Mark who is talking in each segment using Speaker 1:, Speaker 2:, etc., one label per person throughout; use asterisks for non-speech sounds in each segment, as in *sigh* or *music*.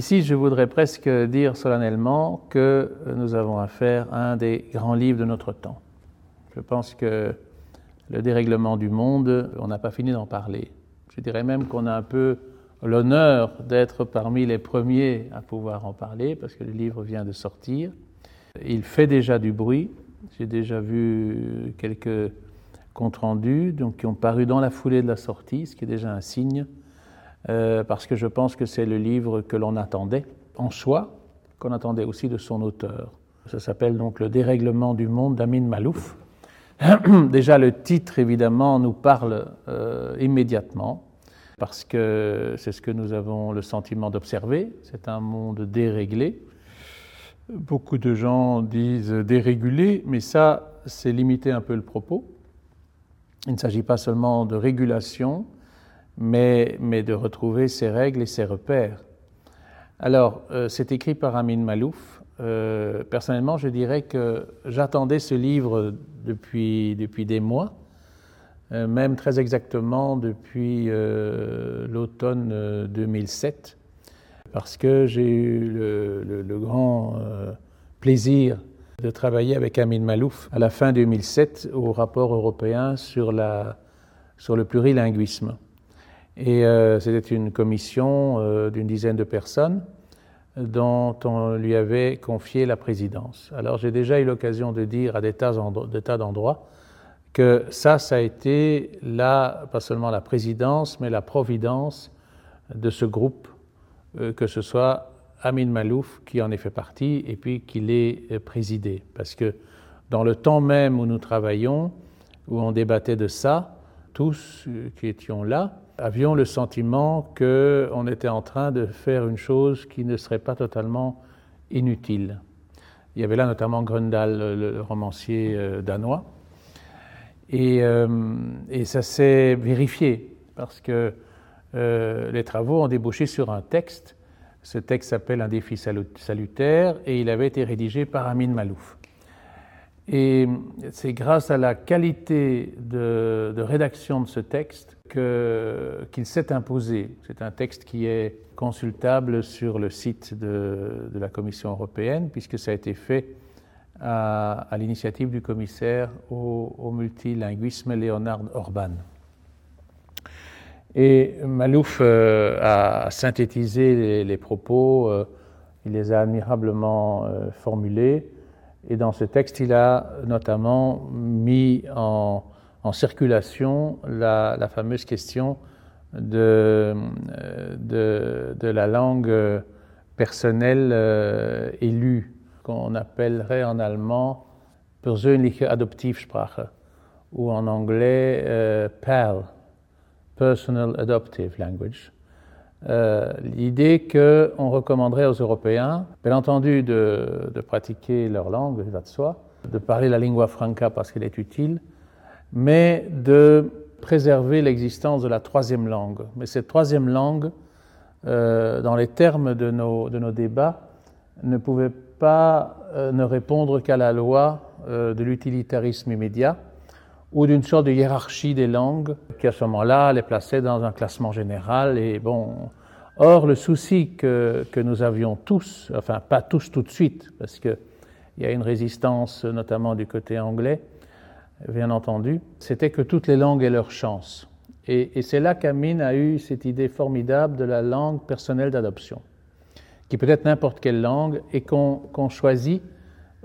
Speaker 1: Ici, je voudrais presque dire solennellement que nous avons affaire à un des grands livres de notre temps. Je pense que le dérèglement du monde, on n'a pas fini d'en parler. Je dirais même qu'on a un peu l'honneur d'être parmi les premiers à pouvoir en parler parce que le livre vient de sortir. Il fait déjà du bruit. J'ai déjà vu quelques comptes rendus donc, qui ont paru dans la foulée de la sortie, ce qui est déjà un signe, euh, parce que je pense que c'est le livre que l'on attendait en soi, qu'on attendait aussi de son auteur. Ça s'appelle donc Le dérèglement du monde d'Amin Malouf. *clears throat* déjà le titre, évidemment, nous parle euh, immédiatement parce que c'est ce que nous avons le sentiment d'observer. C'est un monde déréglé. Beaucoup de gens disent dérégulé, mais ça, c'est limiter un peu le propos. Il ne s'agit pas seulement de régulation, mais, de retrouver ses règles et ses repères. Alors, euh, c'est écrit par Amin Malouf. Euh, personnellement, je dirais que j'attendais ce livre depuis, depuis des mois. Euh, même très exactement depuis l'automne 2007, euh, parce que j'ai eu le, grand plaisir de travailler avec Amin Malouf à la fin 2007 au rapport européen sur, la, sur le plurilinguisme. Et c'était une commission d'une dizaine de personnes dont on lui avait confié la présidence. Alors j'ai déjà eu l'occasion de dire à des tas d'endroits que ça, ça a été là, pas seulement la présidence, mais la providence de ce groupe, euh, que ce soit Amin Malouf qui en ait fait partie et puis qui euh, présidé. Parce que dans le temps même où nous travaillons, où on débattait de ça, tous euh, qui étions là, avions le sentiment qu'on était en train de faire une chose qui ne serait pas totalement inutile. Il y avait là notamment Grendal, le romancier danois, euh, et, ça s'est vérifié parce que euh, les travaux ont débouché sur un texte. Ce texte s'appelle Un défi salutaire et il avait été rédigé par Amin Malouf. Et c'est grâce à la qualité de, rédaction de ce texte qu'il s'est imposé. C'est un texte qui est consultable sur le site de, la Commission européenne, puisque ça a été fait à, l'initiative du commissaire au, multilinguisme Leonard Orban. Et Malouf euh, a synthétisé les, propos, euh, il les a admirablement euh, formulés, et dans ce texte, il a notamment mis en, circulation la, fameuse question de, de, de la langue personnelle élue qu'on appellerait en allemand persönliche Adoptivsprache ou en anglais euh, PAL, Personal Adoptive Language. Euh, l'idée qu'on recommanderait aux Européens, bien entendu, de, pratiquer leur langue, va de soi, de parler la lingua franca parce qu'elle est utile, mais de préserver l'existence de la troisième langue. Mais cette troisième langue, euh, dans les termes de nos, de nos débats, ne pouvait pas euh, ne répondre qu'à la loi euh, de l'utilitarisme immédiat ou d'une sorte de hiérarchie des langues qui à ce moment-là les plaçait dans un classement général. Et bon, or le souci que, nous avions tous, enfin pas tous tout de suite, parce qu'il y a une résistance notamment du côté anglais, bien entendu, c'était que toutes les langues aient leur chance. Et, c'est là qu'Amin a eu cette idée formidable de la langue personnelle d'adoption qui peut être n'importe quelle langue, et qu'on choisit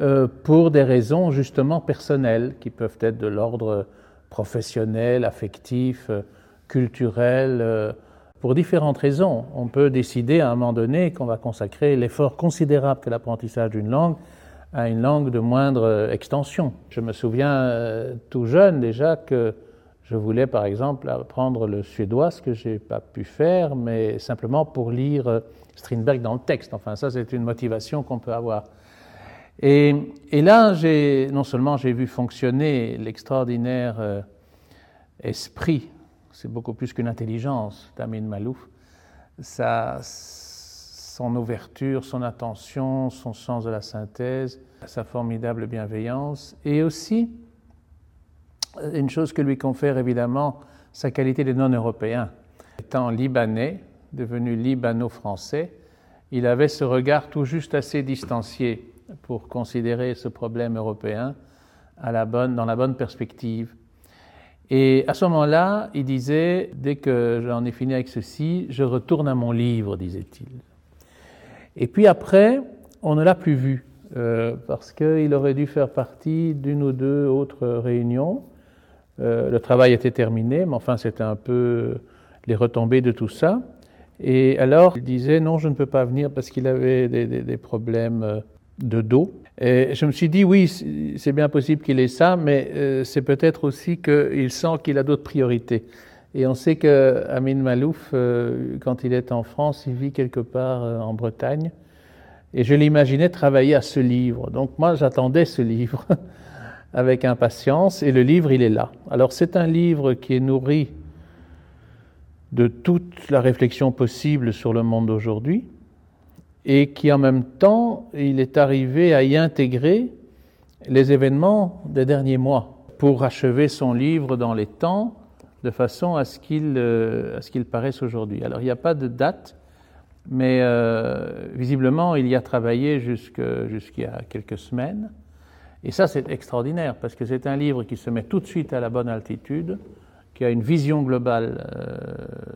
Speaker 1: euh, pour des raisons justement personnelles, qui peuvent être de l'ordre professionnel, affectif, euh, culturel, euh, pour différentes raisons. On peut décider à un moment donné qu'on va consacrer l'effort considérable que l'apprentissage d'une langue à une langue de moindre extension. Je me souviens tout jeune déjà que je voulais par exemple apprendre le suédois, ce que je n'ai pas pu faire, mais simplement pour lire Strindberg dans le texte. Enfin, ça, c'est une motivation qu'on peut avoir. Et, là, non seulement j'ai vu fonctionner l'extraordinaire euh, esprit, c'est beaucoup plus qu'une intelligence d'Amin Malouf, sa, son ouverture, son attention, son sens de la synthèse, sa formidable bienveillance, et aussi une chose que lui confère évidemment sa qualité de non-européen. Étant libanais, devenu libano-français, il avait ce regard tout juste assez distancié pour considérer ce problème européen dans la bonne perspective. Et à ce moment-là, il disait, dès que j'en ai fini avec ceci, je retourne à mon livre, disait-il. Et puis après, on ne l'a plus vu, euh, parce qu'il aurait dû faire partie d'une ou deux autres réunions. Euh, le travail était terminé, mais enfin c'était un peu les retombées de tout ça. Et alors, il disait, non, je ne peux pas venir parce qu'il avait des, des problèmes euh, de dos. Et je me suis dit, oui, c'est bien possible qu'il ait ça, mais euh, c'est peut-être aussi qu'il sent qu'il a d'autres priorités. Et on sait que Amin Malouf, euh, quand il est en France, il vit quelque part euh, en Bretagne. Et je l'imaginais travailler à ce livre. Donc moi, j'attendais ce livre *laughs* avec impatience. Et le livre, il est là. Alors c'est un livre qui est nourri de toute la réflexion possible sur le monde d'aujourd'hui et qui en même temps, il est arrivé à y intégrer les événements des derniers mois pour achever son livre dans les temps de façon à ce qu'il euh, qu'il paraisse aujourd'hui. Alors il n'y a pas de date, mais euh, visiblement il y a travaillé a quelques semaines. Et ça c'est extraordinaire parce que c'est un livre qui se met tout de suite à la bonne altitude, qui a une vision globale euh,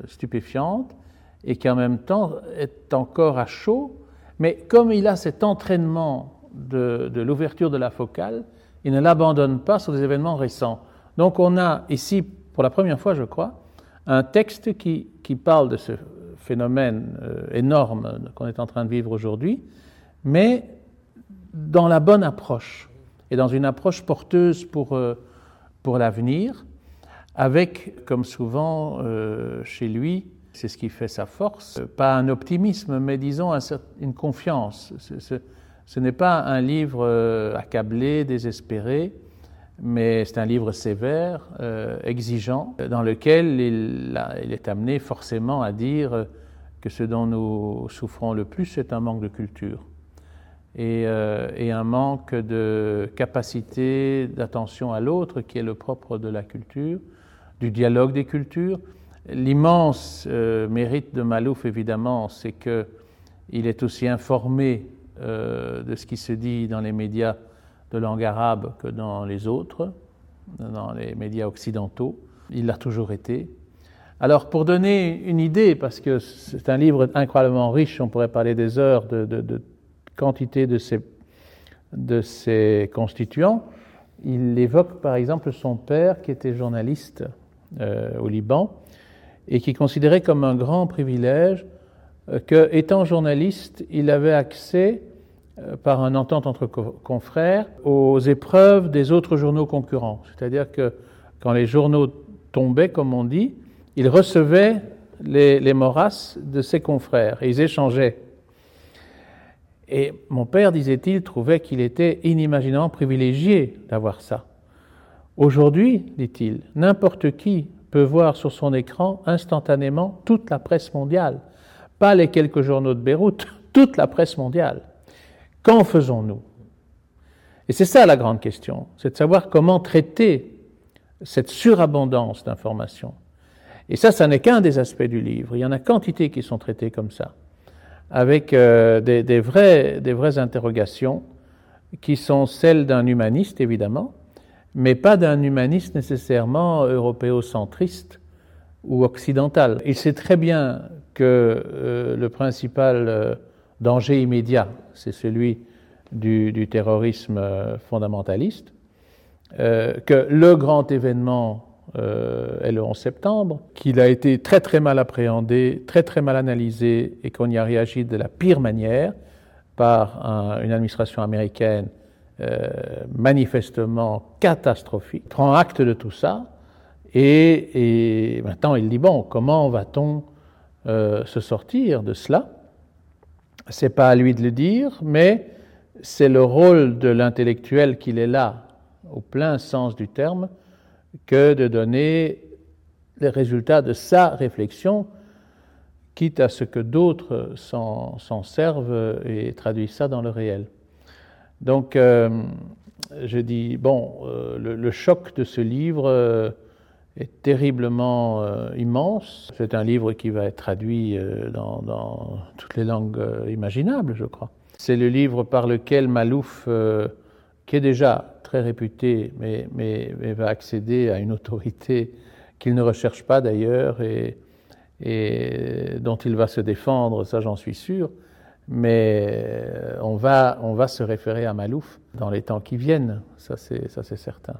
Speaker 1: stupéfiante et qui en même temps est encore à chaud, mais comme il a cet entraînement de, l'ouverture de la focale, il ne l'abandonne pas sur des événements récents. Donc on a ici, pour la première fois je crois, un texte qui, parle de ce phénomène euh, énorme qu'on est en train de vivre aujourd'hui, mais dans la bonne approche, et dans une approche porteuse pour, euh, pour l'avenir, avec, comme souvent euh, chez lui, c'est ce qui fait sa force. Pas un optimisme, mais disons une confiance. Ce, n'est pas un livre euh, accablé, désespéré, mais c'est un livre sévère, euh, exigeant, dans lequel il, est amené forcément à dire que ce dont nous souffrons le plus, c'est un manque de culture euh, et un manque de capacité d'attention à l'autre qui est le propre de la culture, du dialogue des cultures. L'immense euh, mérite de Malouf, évidemment, c'est qu'il est aussi informé euh, de ce qui se dit dans les médias de langue arabe que dans les autres, dans les médias occidentaux. Il l'a toujours été. Alors, pour donner une idée, parce que c'est un livre incroyablement riche, on pourrait parler des heures de, quantité de ses, de constituants, il évoque par exemple son père qui était journaliste euh, au Liban et qui considérait comme un grand privilège euh, que, étant journaliste, il avait accès, euh, par un entente entre confrères, aux épreuves des autres journaux concurrents. C'est-à-dire que quand les journaux tombaient, comme on dit, il recevait les, les morasses de ses confrères et ils échangeaient. Et mon père, disait-il, trouvait qu'il était inimaginablement privilégié d'avoir ça. Aujourd'hui, dit-il, n'importe qui peut voir sur son écran instantanément toute la presse mondiale, pas les quelques journaux de Beyrouth, *laughs* toute la presse mondiale. Qu'en faisons-nous? Et c'est ça la grande question, c'est de savoir comment traiter cette surabondance d'informations. Et ça, ça n'est qu'un des aspects du livre. Il y en a quantité qui sont traités comme ça, avec euh, des, vraies interrogations qui sont celles d'un humaniste, évidemment, mais pas d'un humaniste nécessairement européocentriste ou occidental. Il sait très bien que euh, le principal euh, danger immédiat, c'est celui du, terrorisme euh, fondamentaliste, que le grand événement est le 11 septembre, qu'il a été très très mal appréhendé, très très mal analysé et qu'on y a réagi de la pire manière par une administration américaine euh, manifestement catastrophique, prend acte de tout ça, et, maintenant il dit, bon, comment va-t-on euh, se sortir de cela? C'est pas à lui de le dire, mais c'est le rôle de l'intellectuel qu'il est là, au plein sens du terme, que de donner les résultats de sa réflexion, quitte à ce que d'autres s'en servent et traduisent ça dans le réel. Donc, euh, je dis, bon, euh, le, choc de ce livre euh, est terriblement immense. C'est un livre qui va être traduit dans, toutes les langues imaginables, je crois. C'est le livre par lequel Malouf, qui est déjà très réputé, mais, va accéder à une autorité qu'il ne recherche pas d'ailleurs et, dont il va se défendre, ça j'en suis sûr. Mais on va, on va se référer à Malouf dans les temps qui viennent, ça c'est certain.